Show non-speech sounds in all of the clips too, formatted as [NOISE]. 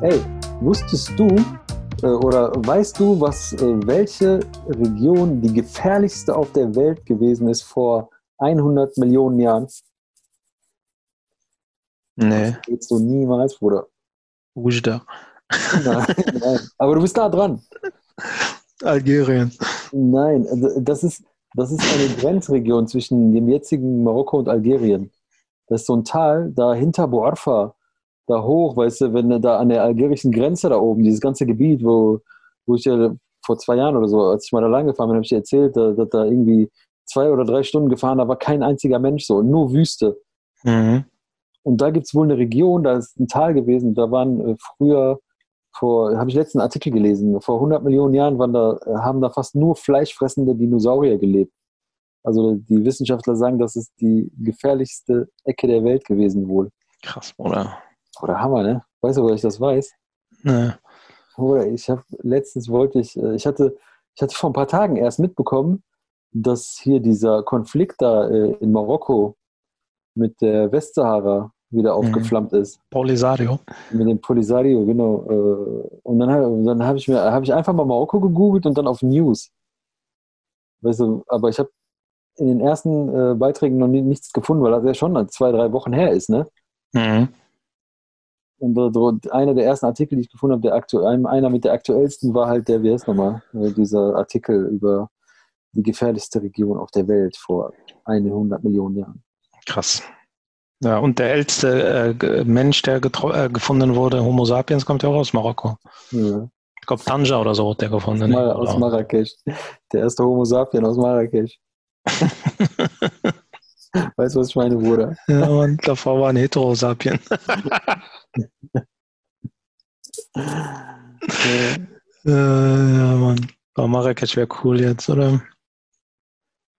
Ey, wusstest du äh, oder weißt du, was äh, welche Region die gefährlichste auf der Welt gewesen ist vor 100 Millionen Jahren? Nee. Das geht so niemals, Bruder. Ujda. Nein, [LAUGHS] nein. Aber du bist da dran. Algerien. Nein, also das ist, das ist eine Grenzregion zwischen dem jetzigen Marokko und Algerien. Das ist so ein Tal, da hinter Boarfa, da hoch, weißt du, wenn du da an der algerischen Grenze da oben, dieses ganze Gebiet, wo, wo ich ja vor zwei Jahren oder so, als ich mal da lang gefahren bin, habe ich dir erzählt, dass da, da irgendwie zwei oder drei Stunden gefahren, da war kein einziger Mensch so, nur Wüste. Mhm. Und da gibt es wohl eine Region, da ist ein Tal gewesen, da waren äh, früher, vor, habe ich letzten Artikel gelesen, vor 100 Millionen Jahren waren da, äh, haben da fast nur fleischfressende Dinosaurier gelebt. Also die Wissenschaftler sagen, das ist die gefährlichste Ecke der Welt gewesen wohl. Krass, oder? Oder Hammer, ne? Weißt du, woher ich das weiß? Nee. Oder ich habe letztens wollte ich, äh, ich hatte, ich hatte vor ein paar Tagen erst mitbekommen, dass hier dieser Konflikt da äh, in Marokko mit der Westsahara wieder aufgeflammt ist. Polisario. Mit dem Polisario, genau. äh, Und dann, dann habe ich mir, habe ich einfach mal Marokko gegoogelt und dann auf News. Weißt du, aber ich habe in den ersten Beiträgen noch nie, nichts gefunden, weil das ja schon zwei, drei Wochen her ist, ne? Mhm. Und einer der ersten Artikel, die ich gefunden habe, der aktuell, einer mit der aktuellsten war halt der, wie heißt nochmal, äh, dieser Artikel über die gefährlichste Region auf der Welt vor 100 Millionen Jahren. Krass. Ja, und der älteste äh, Mensch, der äh, gefunden wurde, Homo sapiens, kommt ja auch aus Marokko. Ja. Ich glaube, Tanja oder so wurde der gefunden. Mar aus Oder- Marrakesch. Der erste Homo sapien aus Marrakesch. [LAUGHS] [LAUGHS] Weißt du, was ich meine, Bruder? ja, und davor war ein Heterosapien. [LAUGHS] Äh, Äh, ja, Mann. Aber Marrakesch wäre cool jetzt, oder?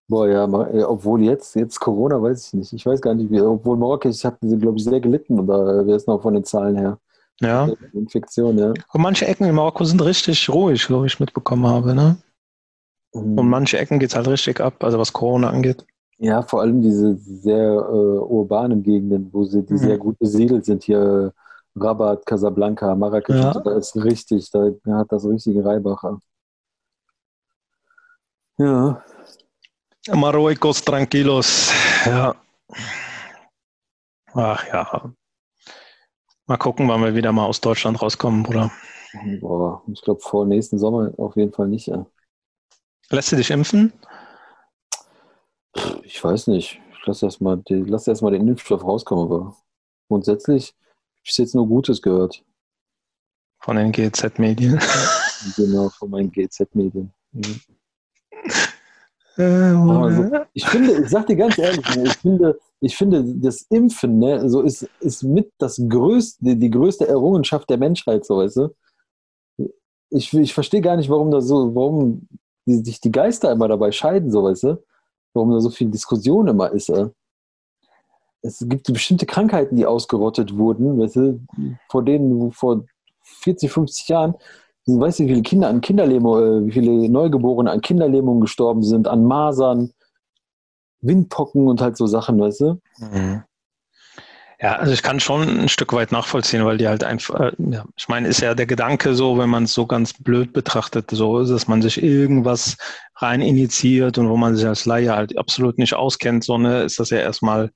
Boah, ja, äh, obwohl jetzt, jetzt Corona, weiß ich nicht. Ich weiß gar nicht, wie, obwohl Marrakesch hat, glaube ich, sehr gelitten, oder wer ist noch von den Zahlen her? Ja. Infektion, ja. Und manche Ecken in Marokko sind richtig ruhig, glaube ich, mitbekommen habe, ne? Und manche Ecken geht es halt richtig ab, also was Corona angeht. Ja, vor allem diese sehr äh, urbanen Gegenden, wo sie, die Mhm. sehr gut besiedelt sind, hier Rabat, Casablanca, Marrakesch, Ja. da ist richtig, da hat das richtige Reibacher. Ja, Marruecos tranquilos. Ja. Ach ja. Mal gucken, wann wir wieder mal aus Deutschland rauskommen, Bruder. boah, ich glaube vor nächsten Sommer auf jeden Fall nicht. Ja. Lässt du dich impfen? Ich weiß nicht, ich lasse erst mal, lass erst mal den Impfstoff rauskommen, aber grundsätzlich habe ich jetzt nur Gutes gehört. Von den GZ-Medien. [LAUGHS] Genau, von meinen GZ-Medien. Mhm. Äh, Also, ich finde, ich sag dir ganz ehrlich, ne, ich finde, ich finde, das Impfen, ne, so ist, ist mit das größte, die größte Errungenschaft der Menschheit, so weißt du. Ich, ich verstehe gar nicht, warum da so, warum die, sich die Geister immer dabei scheiden, so weißt du. Warum da so viel Diskussion immer ist. Äh. Es gibt bestimmte Krankheiten, die ausgerottet wurden, weißt du, vor denen vor 40, 50 Jahren Weißt du, wie viele Kinder an Kinderlähmung, äh, wie viele Neugeborene an Kinderlähmung gestorben sind, an Masern, Windpocken und halt so Sachen, weißt du? Mhm. Ja, also ich kann schon ein Stück weit nachvollziehen, weil die halt einfach, äh, ja, ich meine, ist ja der Gedanke so, wenn man es so ganz blöd betrachtet, so ist, dass man sich irgendwas rein initiiert und wo man sich als Laie halt absolut nicht auskennt, so ne, ist das ja erstmal,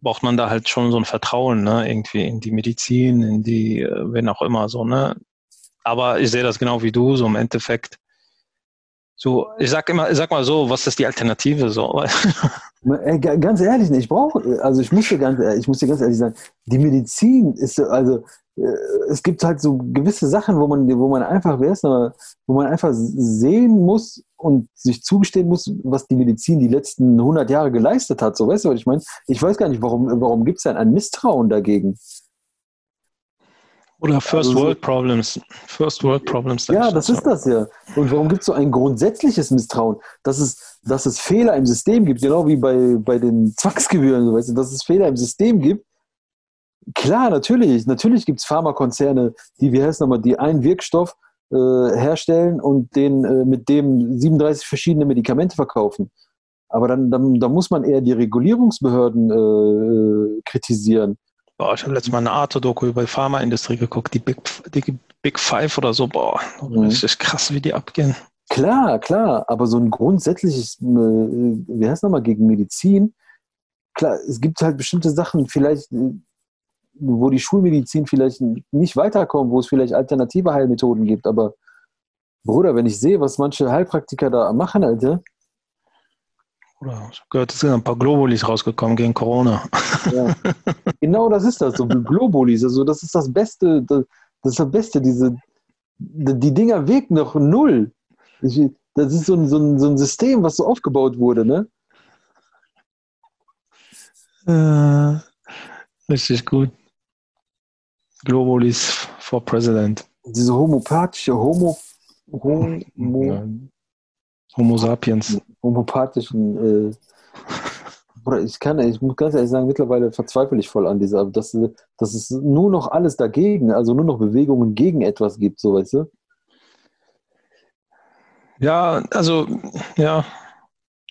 braucht man da halt schon so ein Vertrauen, ne, irgendwie in die Medizin, in die, äh, wenn auch immer, so, ne. Aber ich sehe das genau wie du, so im Endeffekt. So, ich sag immer, sag mal so, was ist die Alternative so? [LAUGHS] Ganz ehrlich, ich brauche, also ich muss dir ganz, ehrlich- ich muss dir ganz ehrlich sagen, die Medizin ist, so- also äh, es gibt halt so gewisse Sachen, wo man, wo man einfach, wer ist noch, wo man einfach sehen muss und sich zugestehen muss, was die Medizin die letzten 100 Jahre geleistet hat. So, weißt du, was ich meine? Ich weiß gar nicht, warum, warum gibt es denn ein Misstrauen dagegen? Oder First Also so- World Problems. First World Problems. Ja, das ist das ja. Und warum gibt es so ein grundsätzliches Misstrauen? Dass es, dass es Fehler im System gibt, genau wie bei, bei den Zwangsgebühren, so, weißt du, dass es Fehler im System gibt. Klar, natürlich. Natürlich gibt es Pharmakonzerne, die, wie heißt nochmal, die einen Wirkstoff äh, herstellen und den äh, mit dem 37 verschiedene Medikamente verkaufen. Aber dann, dann, dann muss man eher die Regulierungsbehörden äh, kritisieren. Boah, ich habe letztes Mal eine Arte-Doku über die Pharmaindustrie geguckt, die Big, die Big Five oder so. Boah, mhm. richtig krass, wie die abgehen. Klar, klar, aber so ein grundsätzliches, äh, wie heißt nochmal, gegen Medizin, klar, es gibt halt bestimmte Sachen, vielleicht, äh, wo die Schulmedizin vielleicht nicht weiterkommt, wo es vielleicht alternative Heilmethoden gibt, aber Bruder, wenn ich sehe, was manche Heilpraktiker da machen, Alter. Oder ich habe gehört, es sind ein paar Globulis rausgekommen gegen Corona. Ja. [LAUGHS] genau das ist das, so Globulis, also das ist das Beste, das, das ist das Beste, diese, die Dinger wirken noch null. Ich, das ist so ein, so, ein, so ein System, was so aufgebaut wurde, ne? Äh, richtig gut. Globalis for President. Diese homopathische, Homo, Homo, Homo sapiens. Homopathischen, äh, ich kann, ich muss ganz ehrlich sagen, mittlerweile verzweifle ich voll an dieser, dass, dass es nur noch alles dagegen, also nur noch Bewegungen gegen etwas gibt, so weißt du? Ja, also, ja,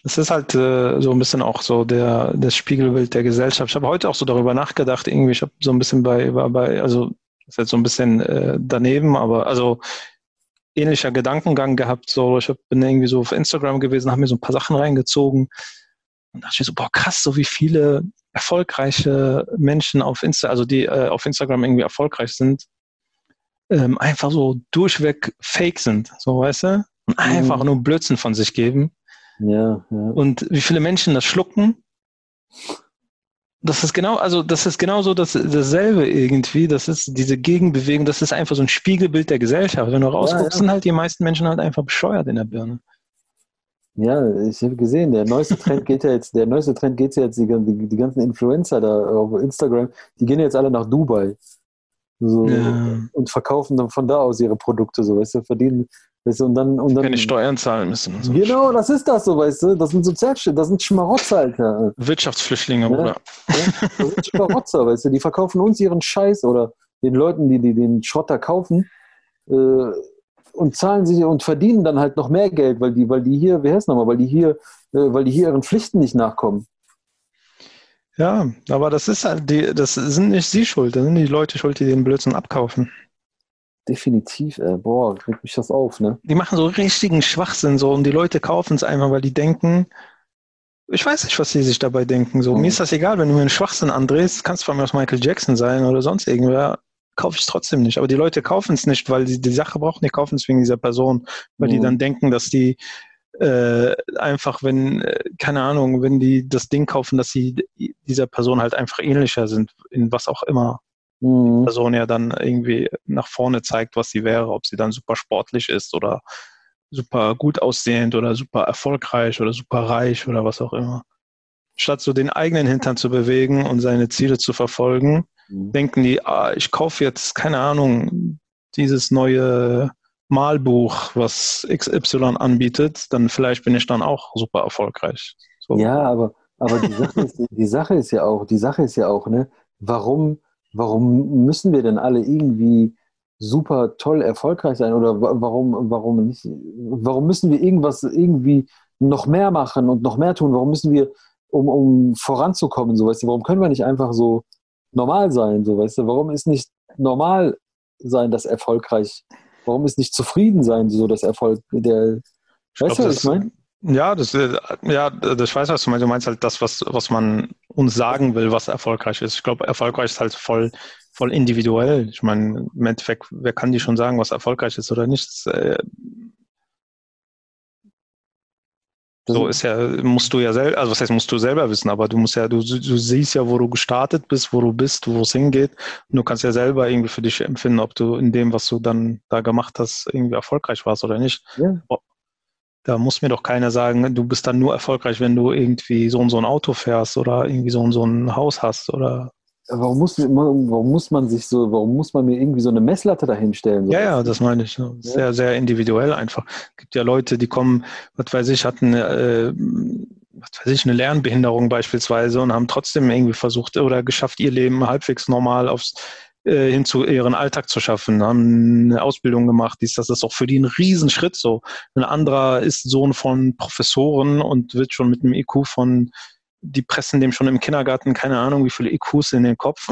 es ist halt äh, so ein bisschen auch so der, das Spiegelbild der Gesellschaft. Ich habe heute auch so darüber nachgedacht, irgendwie, ich habe so ein bisschen bei, bei also das ist jetzt so ein bisschen äh, daneben, aber also ähnlicher Gedankengang gehabt. So, ich bin irgendwie so auf Instagram gewesen, habe mir so ein paar Sachen reingezogen und dachte mir so, boah, krass, so wie viele erfolgreiche Menschen auf Insta, also die äh, auf Instagram irgendwie erfolgreich sind, ähm, einfach so durchweg fake sind, so weißt du? Und einfach mhm. nur Blödsinn von sich geben. Ja, ja. Und wie viele Menschen das schlucken. Das ist genau, also das ist genauso das, dasselbe irgendwie. Das ist diese Gegenbewegung, das ist einfach so ein Spiegelbild der Gesellschaft. Wenn du rausguckst, ja, ja. sind halt die meisten Menschen halt einfach bescheuert in der Birne. Ja, ich habe gesehen, der neueste Trend geht ja jetzt, der neueste Trend geht ja jetzt, die, die, die, ganzen Influencer da auf Instagram, die gehen jetzt alle nach Dubai. So, ja. und verkaufen dann von da aus ihre Produkte, so, weißt du, verdienen Weißt du, und dann, und dann, Keine Steuern zahlen müssen. So. Genau, das ist das so, weißt du. Das sind Sozialstellen, das sind Schmarotzer, Alter. Wirtschaftsflüchtlinge, Bruder. Ja, das sind Schmarotzer, weißt du. Die verkaufen uns ihren Scheiß oder den Leuten, die, die den Schrotter kaufen äh, und zahlen sich und verdienen dann halt noch mehr Geld, weil die, weil die hier, wie heißt nochmal, weil die hier, äh, weil die hier ihren Pflichten nicht nachkommen. Ja, aber das ist halt, die, das sind nicht sie schuld, das sind die Leute schuld, die den Blödsinn abkaufen. Definitiv, äh, boah, kriegt mich das auf, ne? Die machen so richtigen Schwachsinn so und die Leute kaufen es einfach, weil die denken, ich weiß nicht, was sie sich dabei denken. So, mhm. mir ist das egal, wenn du mir einen Schwachsinn andrehst, kannst von mir aus Michael Jackson sein oder sonst irgendwer, kaufe ich es trotzdem nicht. Aber die Leute kaufen es nicht, weil sie die Sache brauchen, die kaufen es wegen dieser Person, weil mhm. die dann denken, dass die äh, einfach, wenn, äh, keine Ahnung, wenn die das Ding kaufen, dass sie dieser Person halt einfach ähnlicher sind, in was auch immer mhm. Person ja dann irgendwie nach vorne zeigt, was sie wäre, ob sie dann super sportlich ist oder super gut aussehend oder super erfolgreich oder super reich oder was auch immer. Statt so den eigenen Hintern zu bewegen und seine Ziele zu verfolgen, mhm. denken die, ah, ich kaufe jetzt, keine Ahnung, dieses neue Malbuch, was XY anbietet, dann vielleicht bin ich dann auch super erfolgreich. So. Ja, aber, aber die, Sache ist, die Sache ist ja auch, die Sache ist ja auch, ne, warum warum müssen wir denn alle irgendwie super toll erfolgreich sein oder warum, warum nicht, warum müssen wir irgendwas irgendwie noch mehr machen und noch mehr tun? Warum müssen wir, um, um voranzukommen, so weißt du, warum können wir nicht einfach so normal sein, so weißt du, warum ist nicht normal sein das erfolgreich? Warum ist nicht zufrieden sein so das Erfolg der Weißt du, was ich meine? Ja, das, äh, ja, das, ich weiß, was du meinst. Du meinst halt das, was, was man uns sagen will, was erfolgreich ist. Ich glaube, erfolgreich ist halt voll, voll individuell. Ich meine, im Endeffekt, wer kann dir schon sagen, was erfolgreich ist oder nicht? Das, äh, so ist ja, musst du ja selber, also was heißt, musst du selber wissen, aber du musst ja, du, du siehst ja, wo du gestartet bist, wo du bist, wo es hingeht. Und du kannst ja selber irgendwie für dich empfinden, ob du in dem, was du dann da gemacht hast, irgendwie erfolgreich warst oder nicht. Ja. Da muss mir doch keiner sagen, du bist dann nur erfolgreich, wenn du irgendwie so und so ein Auto fährst oder irgendwie so und so ein Haus hast oder. Warum muss, warum muss man sich so, warum muss man mir irgendwie so eine Messlatte dahinstellen? So ja, ja, das meine ich. Sehr, ja. sehr individuell einfach. Es gibt ja Leute, die kommen, was weiß ich, hatten äh, was weiß ich, eine Lernbehinderung beispielsweise und haben trotzdem irgendwie versucht oder geschafft, ihr Leben halbwegs normal aufs äh, hin zu ihren Alltag zu schaffen, haben eine Ausbildung gemacht, dies, das ist auch für die ein Riesenschritt so. Ein anderer ist Sohn von Professoren und wird schon mit einem IQ von die pressen dem schon im Kindergarten, keine Ahnung, wie viele IQs in den Kopf.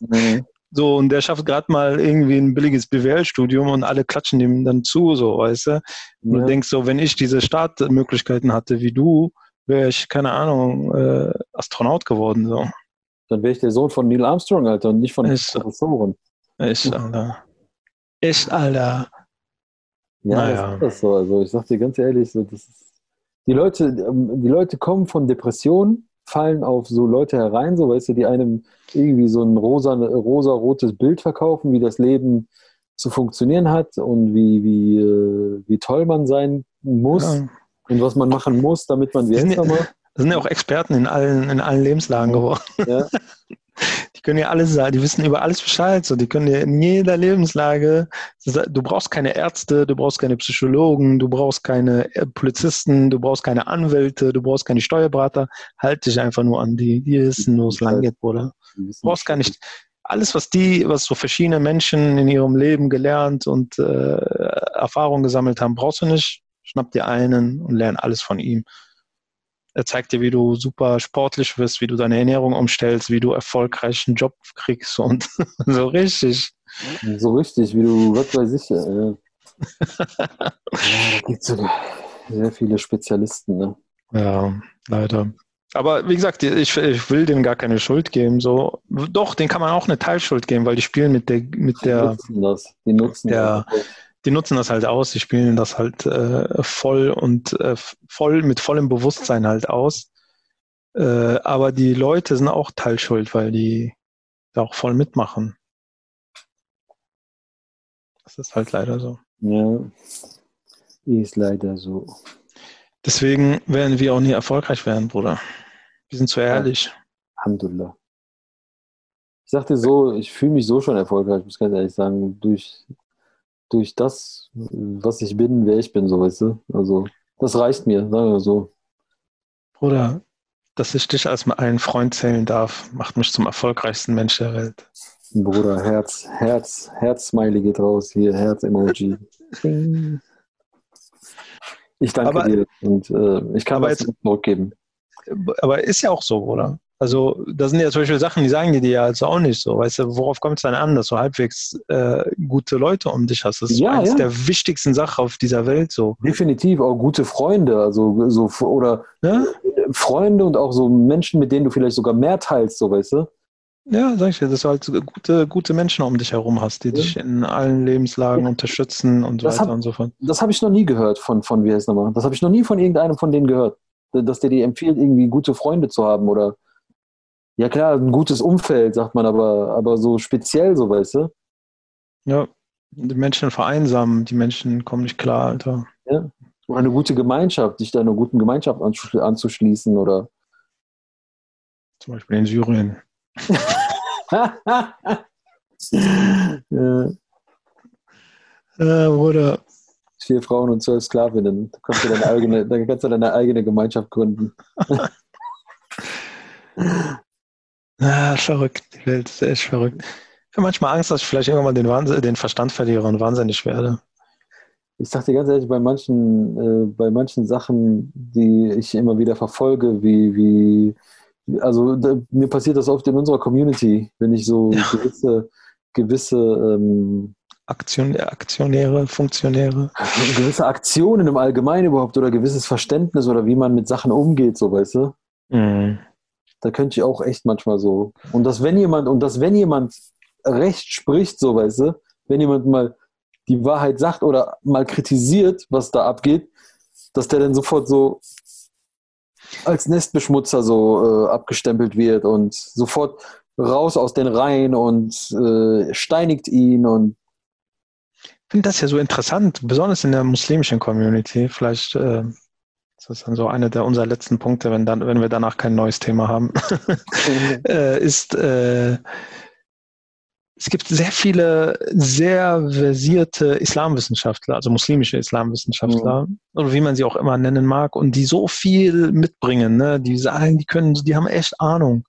Mhm. [LAUGHS] So, und der schafft gerade mal irgendwie ein billiges BWL-Studium und alle klatschen dem dann zu, so, weißt du? Und ja. du denkst so, wenn ich diese Startmöglichkeiten hatte wie du, wäre ich, keine Ahnung, äh, Astronaut geworden, so. Dann wäre ich der Sohn von Neil Armstrong, Alter, und nicht von Echt, Professoren. Echt, Alter. Echt, Alter. Ja, naja. das ist das so. Also ich sag dir ganz ehrlich, so, das ist, die Leute, ähm, die Leute kommen von Depressionen, fallen auf so Leute herein, so weißt du, die einem irgendwie so ein rosa, rosa-rotes Bild verkaufen, wie das Leben zu funktionieren hat und wie, wie, äh, wie toll man sein muss ja. und was man machen muss, damit man wie sind, Das sind ja auch Experten in allen, in allen Lebenslagen geworden. Ja. [LAUGHS] Die können ja alles sagen, die wissen über alles Bescheid. So, die können dir in jeder Lebenslage, du brauchst keine Ärzte, du brauchst keine Psychologen, du brauchst keine äh, Polizisten, du brauchst keine Anwälte, du brauchst keine Steuerberater. Halt dich einfach nur an die, die wissen, wo es lang geht, Bruder. Du brauchst gar nicht alles, was die, was so verschiedene Menschen in ihrem Leben gelernt und äh, Erfahrungen gesammelt haben, brauchst du nicht. Schnapp dir einen und lern alles von ihm. Er zeigt dir, wie du super sportlich wirst, wie du deine Ernährung umstellst, wie du erfolgreich einen Job kriegst und [LAUGHS] so richtig. So richtig, wie du, was weiß ich. Äh, ja, da gibt es sehr viele Spezialisten. Ne? Ja, leider. Aber wie gesagt, ich, ich, will denen gar keine Schuld geben. So, doch, den kann man auch eine Teilschuld geben, weil die spielen mit der, mit die der, nutzen das. Die nutzen der, das die nutzen das halt aus, die spielen das halt äh, voll und äh, voll mit vollem Bewusstsein halt aus. Äh, aber die Leute sind auch teilschuld, weil die da auch voll mitmachen. Das ist halt leider so. Ja, ist leider so. Deswegen werden wir auch nie erfolgreich werden, Bruder. Wir sind zu ehrlich. Alhamdulillah. Ich sagte so, ich fühle mich so schon erfolgreich, muss ganz ehrlich sagen, durch durch das, was ich bin, wer ich bin, so weißt du. Also, das reicht mir, sagen wir so. Bruder, dass ich dich als einen Freund zählen darf, macht mich zum erfolgreichsten Mensch der Welt. Bruder, Herz, Herz, Herz-Smiley geht raus, hier, Herz-Emoji. Ich danke aber, dir und äh, ich kann was jetzt, zurückgeben. Aber ist ja auch so, oder? Also, das sind ja zum Beispiel Sachen, die sagen die dir ja also auch nicht so. Weißt du, worauf kommt es dann an, dass du halbwegs äh, gute Leute um dich hast? Das ist ja, eines ja. der wichtigsten Sachen auf dieser Welt so. Definitiv, auch gute Freunde, also so oder ja? Freunde und auch so Menschen, mit denen du vielleicht sogar mehr teilst, so weißt du? Ja, sag ich dir, dass du halt gute, gute Menschen um dich herum hast, die ja. dich in allen Lebenslagen unterstützen und so das weiter hab, und so fort. Das habe ich noch nie gehört von, von wie heißt nochmal? Das habe ich noch nie von irgendeinem von denen gehört. Dass der dir empfiehlt, irgendwie gute Freunde zu haben oder ja klar, ein gutes Umfeld, sagt man, aber, aber so speziell, so weißt du? Ja, die Menschen vereinsamen, die Menschen kommen nicht klar, Alter. Ja. Oder eine gute Gemeinschaft, dich da einer guten Gemeinschaft anzuschließen oder. Zum Beispiel in Syrien. [LAUGHS] ja. Äh, oder vier Frauen und zwölf Sklavinnen. Da kannst du deine eigene, da kannst du deine eigene Gemeinschaft gründen. [LAUGHS] Ah, verrückt. Die Welt ist echt verrückt. Ich habe manchmal Angst, dass ich vielleicht irgendwann mal den, Wahnsinn, den Verstand verliere und wahnsinnig werde. Ich sage dir ganz ehrlich, bei manchen, äh, bei manchen Sachen, die ich immer wieder verfolge, wie, wie also da, mir passiert das oft in unserer Community, wenn ich so ja. gewisse, gewisse ähm, Aktion, Aktionäre, Funktionäre. Gewisse Aktionen im Allgemeinen überhaupt oder gewisses Verständnis oder wie man mit Sachen umgeht, so weißt du. Mhm da könnte ich auch echt manchmal so. Und dass wenn jemand, und dass wenn jemand recht spricht, so weißt du, wenn jemand mal die Wahrheit sagt oder mal kritisiert, was da abgeht, dass der dann sofort so als Nestbeschmutzer so äh, abgestempelt wird und sofort raus aus den Reihen und äh, steinigt ihn und ich finde das ja so interessant, besonders in der muslimischen Community. Vielleicht äh, das ist dann so einer der unserer letzten Punkte, wenn, dann, wenn wir danach kein neues Thema haben, [LAUGHS] äh, ist, äh, es gibt sehr viele sehr versierte Islamwissenschaftler, also muslimische Islamwissenschaftler, mhm. oder wie man sie auch immer nennen mag, und die so viel mitbringen, ne? die sagen, die können, die haben echt Ahnung.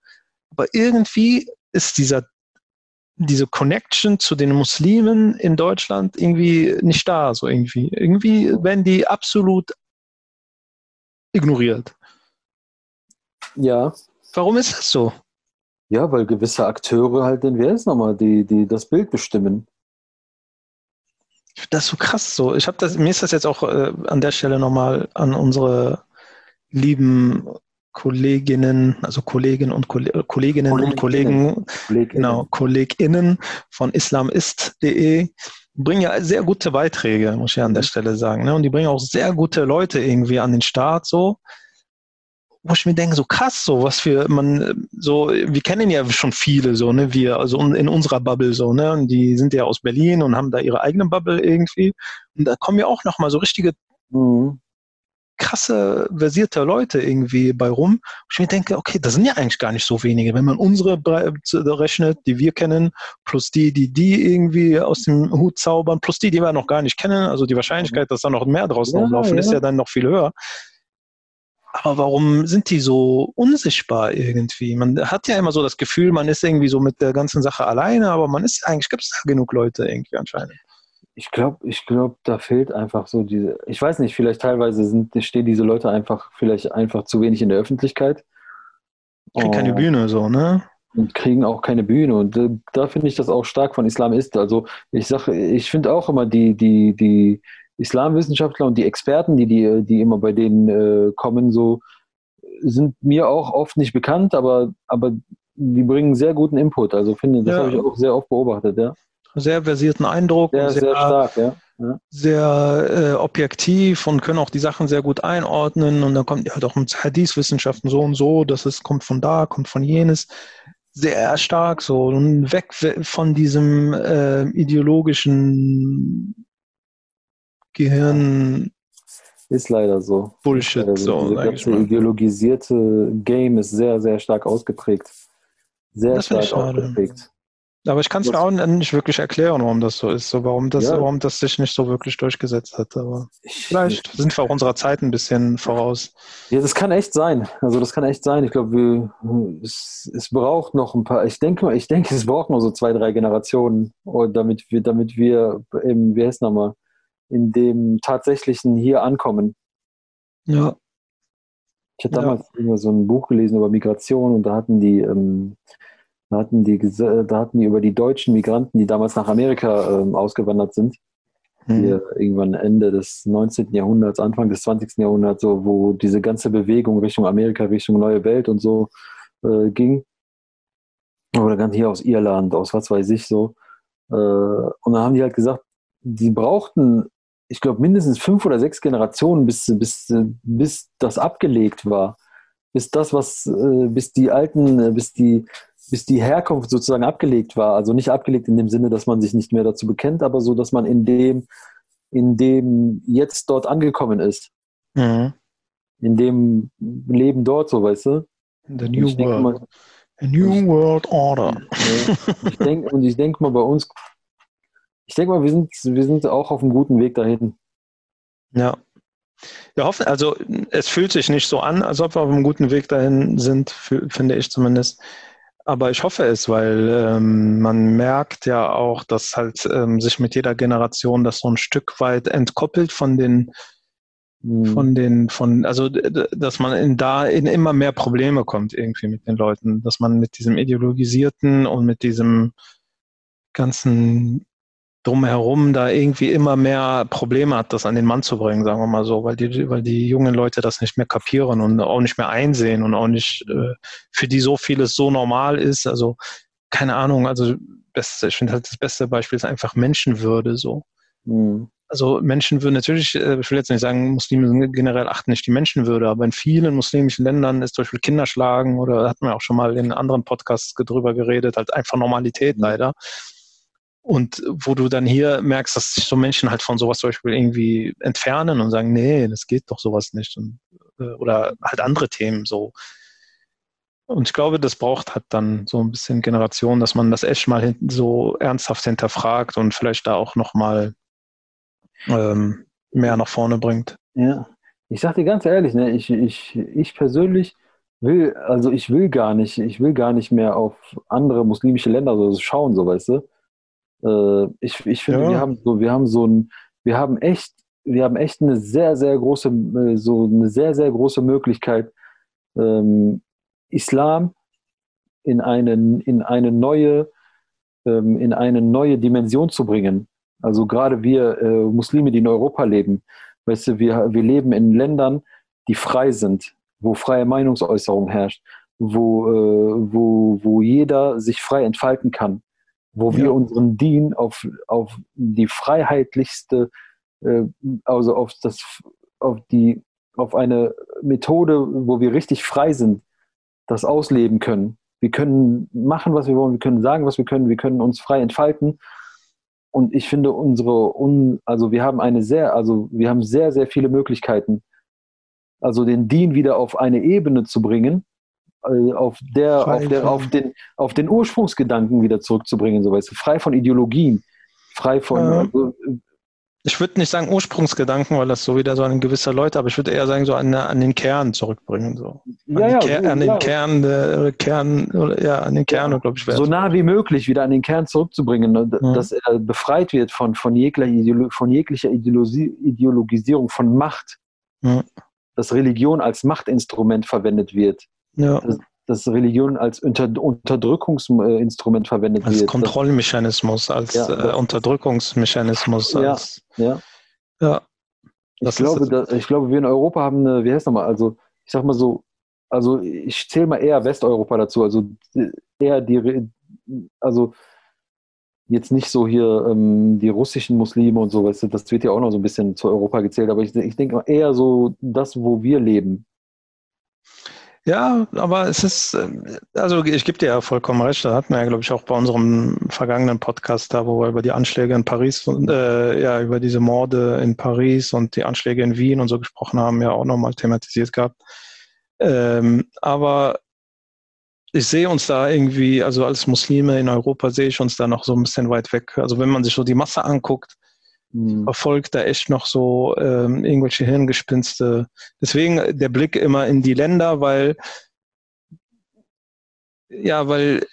Aber irgendwie ist dieser diese Connection zu den Muslimen in Deutschland irgendwie nicht da, so irgendwie. Irgendwie werden die absolut ignoriert. Ja. Warum ist das so? Ja, weil gewisse Akteure halt den, wer ist nochmal, die, die das Bild bestimmen. Das ist so krass so. Ich habe das, mir ist das jetzt auch äh, an der Stelle nochmal an unsere lieben Kolleginnen, also Kolleginnen und Kolleginnen, Kolleginnen und Kollegen, Kolleginnen. genau, KollegInnen von islamist.de bringen ja sehr gute Beiträge, muss ich ja an der mhm. Stelle sagen. Ne? Und die bringen auch sehr gute Leute irgendwie an den Start so. Wo ich mir denke, so krass, so was für man, so, wir kennen ja schon viele, so, ne, wir, also in unserer Bubble, so, ne, und die sind ja aus Berlin und haben da ihre eigene Bubble irgendwie. Und da kommen ja auch nochmal so richtige mhm krasse, versierte Leute irgendwie bei rum. ich mir denke, okay, das sind ja eigentlich gar nicht so wenige. Wenn man unsere rechnet, die wir kennen, plus die, die die irgendwie aus dem Hut zaubern, plus die, die wir noch gar nicht kennen, also die Wahrscheinlichkeit, dass da noch mehr draußen ja, rumlaufen, ja. ist ja dann noch viel höher. Aber warum sind die so unsichtbar irgendwie? Man hat ja immer so das Gefühl, man ist irgendwie so mit der ganzen Sache alleine, aber man ist eigentlich, gibt es da genug Leute irgendwie anscheinend. Ich glaube, ich glaube, da fehlt einfach so diese, ich weiß nicht, vielleicht teilweise sind, stehen diese Leute einfach, vielleicht einfach zu wenig in der Öffentlichkeit. Kriegen keine. Bühne so, ne? Und kriegen auch keine Bühne. Und da finde ich das auch stark von Islamisten. Also ich sage, ich finde auch immer die, die, die Islamwissenschaftler und die Experten, die, die, die immer bei denen äh, kommen, so sind mir auch oft nicht bekannt, aber, aber die bringen sehr guten Input. Also finde, das ja. habe ich auch sehr oft beobachtet, ja sehr versierten Eindruck. Sehr, sehr, sehr stark, ja. ja. Sehr äh, objektiv und können auch die Sachen sehr gut einordnen. Und dann kommt halt auch mit Hadith-Wissenschaften so und so, dass es kommt von da, kommt von jenes. Sehr stark so. Und weg von diesem äh, ideologischen Gehirn. Ist leider so. Bullshit. Also, so, ganze ideologisierte Game ist sehr, sehr stark ausgeprägt. Sehr das stark ausgeprägt. Aber ich kann es mir auch nicht wirklich erklären, warum das so ist, so warum das, ja. warum das sich nicht so wirklich durchgesetzt hat. Aber ich, vielleicht sind wir auch unserer Zeit ein bisschen voraus. Ja, das kann echt sein. Also das kann echt sein. Ich glaube, es, es braucht noch ein paar. Ich denke, ich denke, es braucht noch so zwei, drei Generationen, damit wir, damit wir im, wie heißt nochmal, in dem tatsächlichen hier ankommen. Ja. Ich hatte damals ja. so ein Buch gelesen über Migration und da hatten die ähm, da hatten die, da hatten die über die deutschen Migranten, die damals nach Amerika ähm, ausgewandert sind, mhm. hier irgendwann Ende des 19. Jahrhunderts, Anfang des 20. Jahrhunderts, so, wo diese ganze Bewegung Richtung Amerika, Richtung neue Welt und so äh, ging. Oder ganz hier aus Irland, aus was weiß ich so. Äh, und dann haben die halt gesagt, die brauchten, ich glaube, mindestens fünf oder sechs Generationen, bis, bis, bis das abgelegt war. Bis das, was, äh, bis die alten, äh, bis die bis die Herkunft sozusagen abgelegt war. Also nicht abgelegt in dem Sinne, dass man sich nicht mehr dazu bekennt, aber so, dass man in dem, in dem jetzt dort angekommen ist. Mhm. In dem Leben dort, so weißt du. The New World. Mal, A New World Order. ich denk, und ich denke mal bei uns, ich denke mal, wir sind, wir sind auch auf einem guten Weg dahin. Ja. Wir hoffen, also es fühlt sich nicht so an, als ob wir auf einem guten Weg dahin sind, finde ich zumindest. Aber ich hoffe es, weil ähm, man merkt ja auch, dass halt ähm, sich mit jeder Generation das so ein Stück weit entkoppelt von den mhm. von den von also dass man in da in immer mehr Probleme kommt irgendwie mit den Leuten, dass man mit diesem ideologisierten und mit diesem ganzen drumherum da irgendwie immer mehr Probleme hat, das an den Mann zu bringen, sagen wir mal so, weil die, weil die jungen Leute das nicht mehr kapieren und auch nicht mehr einsehen und auch nicht, äh, für die so vieles so normal ist. Also, keine Ahnung, also beste, ich finde halt das beste Beispiel ist einfach Menschenwürde so. Mhm. Also Menschenwürde, natürlich, äh, ich will jetzt nicht sagen, Muslime generell achten nicht die Menschenwürde, aber in vielen muslimischen Ländern ist zum Beispiel Kinderschlagen oder hat man auch schon mal in anderen Podcasts drüber geredet, halt einfach Normalität mhm. leider. Und wo du dann hier merkst, dass sich so Menschen halt von sowas zum Beispiel irgendwie entfernen und sagen, nee, das geht doch sowas nicht. Und, äh, oder halt andere Themen so. Und ich glaube, das braucht halt dann so ein bisschen Generation, dass man das echt mal so ernsthaft hinterfragt und vielleicht da auch nochmal ähm, mehr nach vorne bringt. Ja, ich sag dir ganz ehrlich, ne, ich, ich, ich persönlich will, also ich will gar nicht, ich will gar nicht mehr auf andere muslimische Länder so schauen, so weißt du. Äh, ich, ich finde, ja. wir haben so, wir haben so ein, wir haben echt, wir haben echt eine sehr, sehr große, äh, so eine sehr, sehr große Möglichkeit, ähm, Islam in eine, in eine neue, ähm, in eine neue Dimension zu bringen. Also gerade wir äh, Muslime, die in Europa leben, weißt du, wir, wir leben in Ländern, die frei sind, wo freie Meinungsäußerung herrscht, wo, äh, wo, wo jeder sich frei entfalten kann, wo ja. wir unseren Dien auf, auf die freiheitlichste, äh, also auf das, auf die, auf eine Methode, wo wir richtig frei sind, das ausleben können. Wir können machen, was wir wollen, wir können sagen, was wir können, wir können uns frei entfalten. Und ich finde unsere, un, also wir haben eine sehr, also wir haben sehr, sehr viele Möglichkeiten, also den Dien wieder auf eine Ebene zu bringen, auf, der, auf, der, auf, den, auf den Ursprungsgedanken wieder zurückzubringen, so weißt du, frei von Ideologien, frei von. Ja. Also, ich würde nicht sagen Ursprungsgedanken, weil das so wieder so ein gewisser Leute, aber ich würde eher sagen, so an, an den Kern zurückbringen. So. An, ja, ja, Ker so, an den ja. Kern, der, Kern, ja, an den Kern, glaube ich. So nah wie möglich wieder an den Kern zurückzubringen, ne, dass er befreit wird von, von jeglicher, von jeglicher Ideologisierung, von Macht. Dass Religion als Machtinstrument verwendet wird. Ja. Dass, dass Religion als Unter Unterdrückungsinstrument verwendet als wird. Als Kontrollmechanismus, als ja, äh, Unterdrückungsmechanismus. Als, ja, ja. ja. Ich glaube, da, ich glaube, wir in Europa haben eine, wie heißt nochmal, also ich sag mal so, also ich zähle mal eher Westeuropa dazu, also eher die, also jetzt nicht so hier ähm, die russischen Muslime und so, weißt du, das wird ja auch noch so ein bisschen zu Europa gezählt, aber ich, ich denke eher so das, wo wir leben. Ja, aber es ist, äh, also ich gebe dir ja vollkommen recht, da hatten wir ja, glaube ich, auch bei unserem vergangenen Podcast da, wo wir über die Anschläge in Paris, äh, ja, über diese Morde in Paris und die Anschläge in Wien und so gesprochen haben, ja auch nochmal thematisiert gehabt. Ähm, aber ich sehe uns da irgendwie, also als Muslime in Europa sehe ich uns da noch so ein bisschen weit weg. Also wenn man sich so die Masse anguckt, hm. verfolgt da echt noch so ähm, irgendwelche Hirngespinste. Deswegen der Blick immer in die Länder, weil ja, weil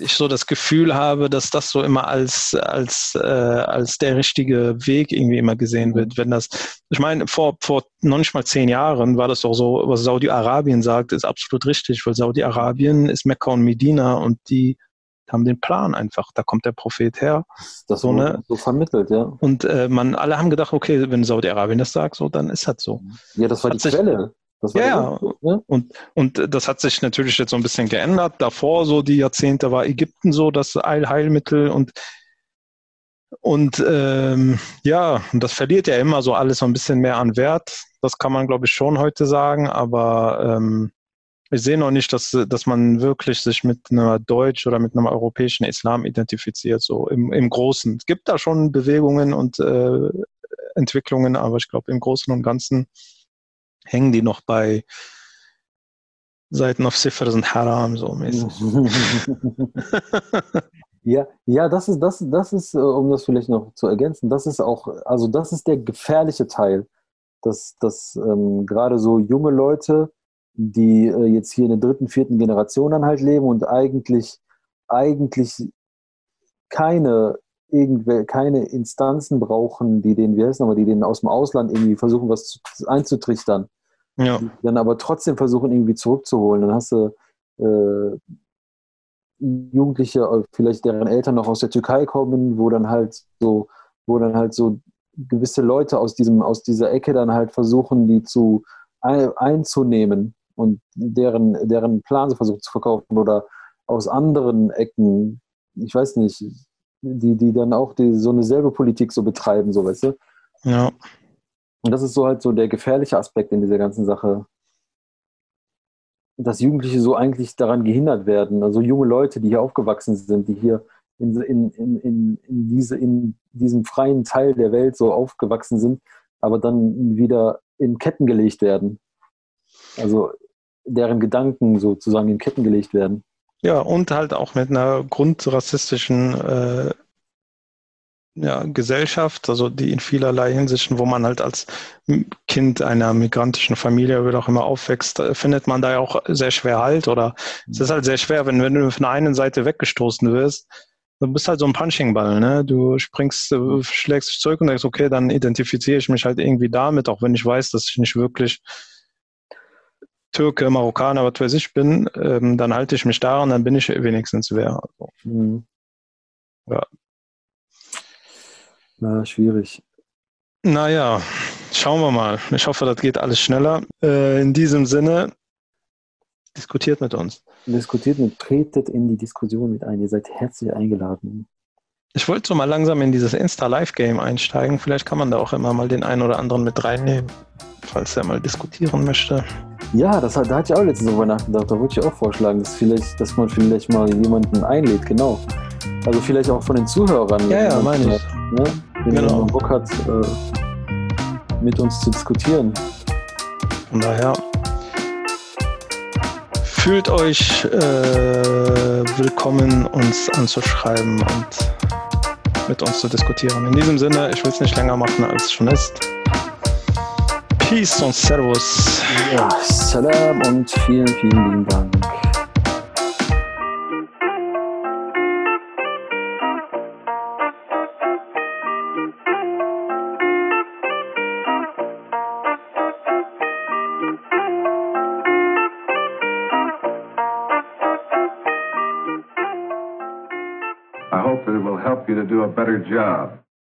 ich so das Gefühl habe, dass das so immer als als äh, als der richtige Weg irgendwie immer gesehen wird. Wenn das, ich meine, vor vor noch nicht mal zehn Jahren war das doch so, was Saudi-Arabien sagt, ist absolut richtig, weil Saudi-Arabien ist Mekka und Medina und die haben den Plan einfach. Da kommt der Prophet her. Das so, ne? so vermittelt, ja. Und äh, man, alle haben gedacht, okay, wenn Saudi-Arabien das sagt, so, dann ist das so. Ja, das war hat die Quelle. ja, ja. ja. Und, und das hat sich natürlich jetzt so ein bisschen geändert. Davor, so die Jahrzehnte, war Ägypten so das Allheilmittel und und ähm, ja, das verliert ja immer so alles so ein bisschen mehr an Wert. Das kann man, glaube ich, schon heute sagen. Aber ähm, ich sehe noch nicht, dass, dass man wirklich sich mit einer deutsch oder mit einem europäischen Islam identifiziert, so im, im Großen. Es gibt da schon Bewegungen und äh, Entwicklungen, aber ich glaube, im Großen und Ganzen hängen die noch bei Seiten auf Sifr sind Haram, so mäßig. [LAUGHS] ja, ja, das ist, das, das ist, äh, um das vielleicht noch zu ergänzen, das ist auch, also das ist der gefährliche Teil, dass, dass ähm, gerade so junge Leute, die äh, jetzt hier in der dritten, vierten Generation dann halt leben und eigentlich, eigentlich keine, irgendwel keine Instanzen brauchen, die den, wie heißt nochmal, die denen aus dem Ausland irgendwie versuchen, was zu, einzutrichtern. Ja. Die dann aber trotzdem versuchen, irgendwie zurückzuholen. Dann hast du äh, Jugendliche, äh, vielleicht deren Eltern noch aus der Türkei kommen, wo dann halt so, wo dann halt so gewisse Leute aus diesem, aus dieser Ecke dann halt versuchen, die zu einzunehmen und deren, deren Plan versucht zu verkaufen oder aus anderen Ecken, ich weiß nicht, die, die dann auch die, so eine selbe Politik so betreiben, so weißt du? Ja. Und das ist so halt so der gefährliche Aspekt in dieser ganzen Sache. Dass Jugendliche so eigentlich daran gehindert werden, also junge Leute, die hier aufgewachsen sind, die hier in, in, in, in, diese, in diesem freien Teil der Welt so aufgewachsen sind, aber dann wieder in Ketten gelegt werden. Also deren Gedanken sozusagen in Ketten gelegt werden. Ja, und halt auch mit einer grundrassistischen äh, ja, Gesellschaft, also die in vielerlei Hinsichten, wo man halt als Kind einer migrantischen Familie oder auch immer aufwächst, äh, findet man da ja auch sehr schwer Halt oder es ist halt sehr schwer, wenn, wenn du von der einen Seite weggestoßen wirst, du bist halt so ein Punchingball, ne? Du springst, du schlägst dich zurück und denkst, okay, dann identifiziere ich mich halt irgendwie damit, auch wenn ich weiß, dass ich nicht wirklich Türke, Marokkaner, was weiß ich bin, ähm, dann halte ich mich daran, dann bin ich wenigstens wer. Also, Mhm. Ja. Na, schwierig. naja, schauen wir mal. Ich hoffe, das geht alles schneller. Äh, in diesem Sinne, diskutiert mit uns. Diskutiert mit, tretet in die Diskussion mit ein. Ihr seid herzlich eingeladen. Ich wollte so mal langsam in dieses Insta-Live-Game einsteigen. Vielleicht kann man da auch immer mal den einen oder anderen mit reinnehmen, falls er mal diskutieren möchte. Ja, das, hat- da hatte ich auch letztens drüber nachgedacht. Da würde ich auch vorschlagen, dass, vielleicht, dass man vielleicht mal jemanden einlädt, genau. Also vielleicht auch von den Zuhörern. Ja, ja, meine ich. Ne? Wenn Genau. jemand Bock hat, äh, mit uns zu diskutieren. Von daher fühlt euch äh, willkommen, uns anzuschreiben und mit uns zu diskutieren. In diesem Sinne, ich will es nicht länger machen, als es schon ist. Peace und Servus. Ja, Salam und vielen, vielen lieben Dank. I hope that it will help you to do a better job.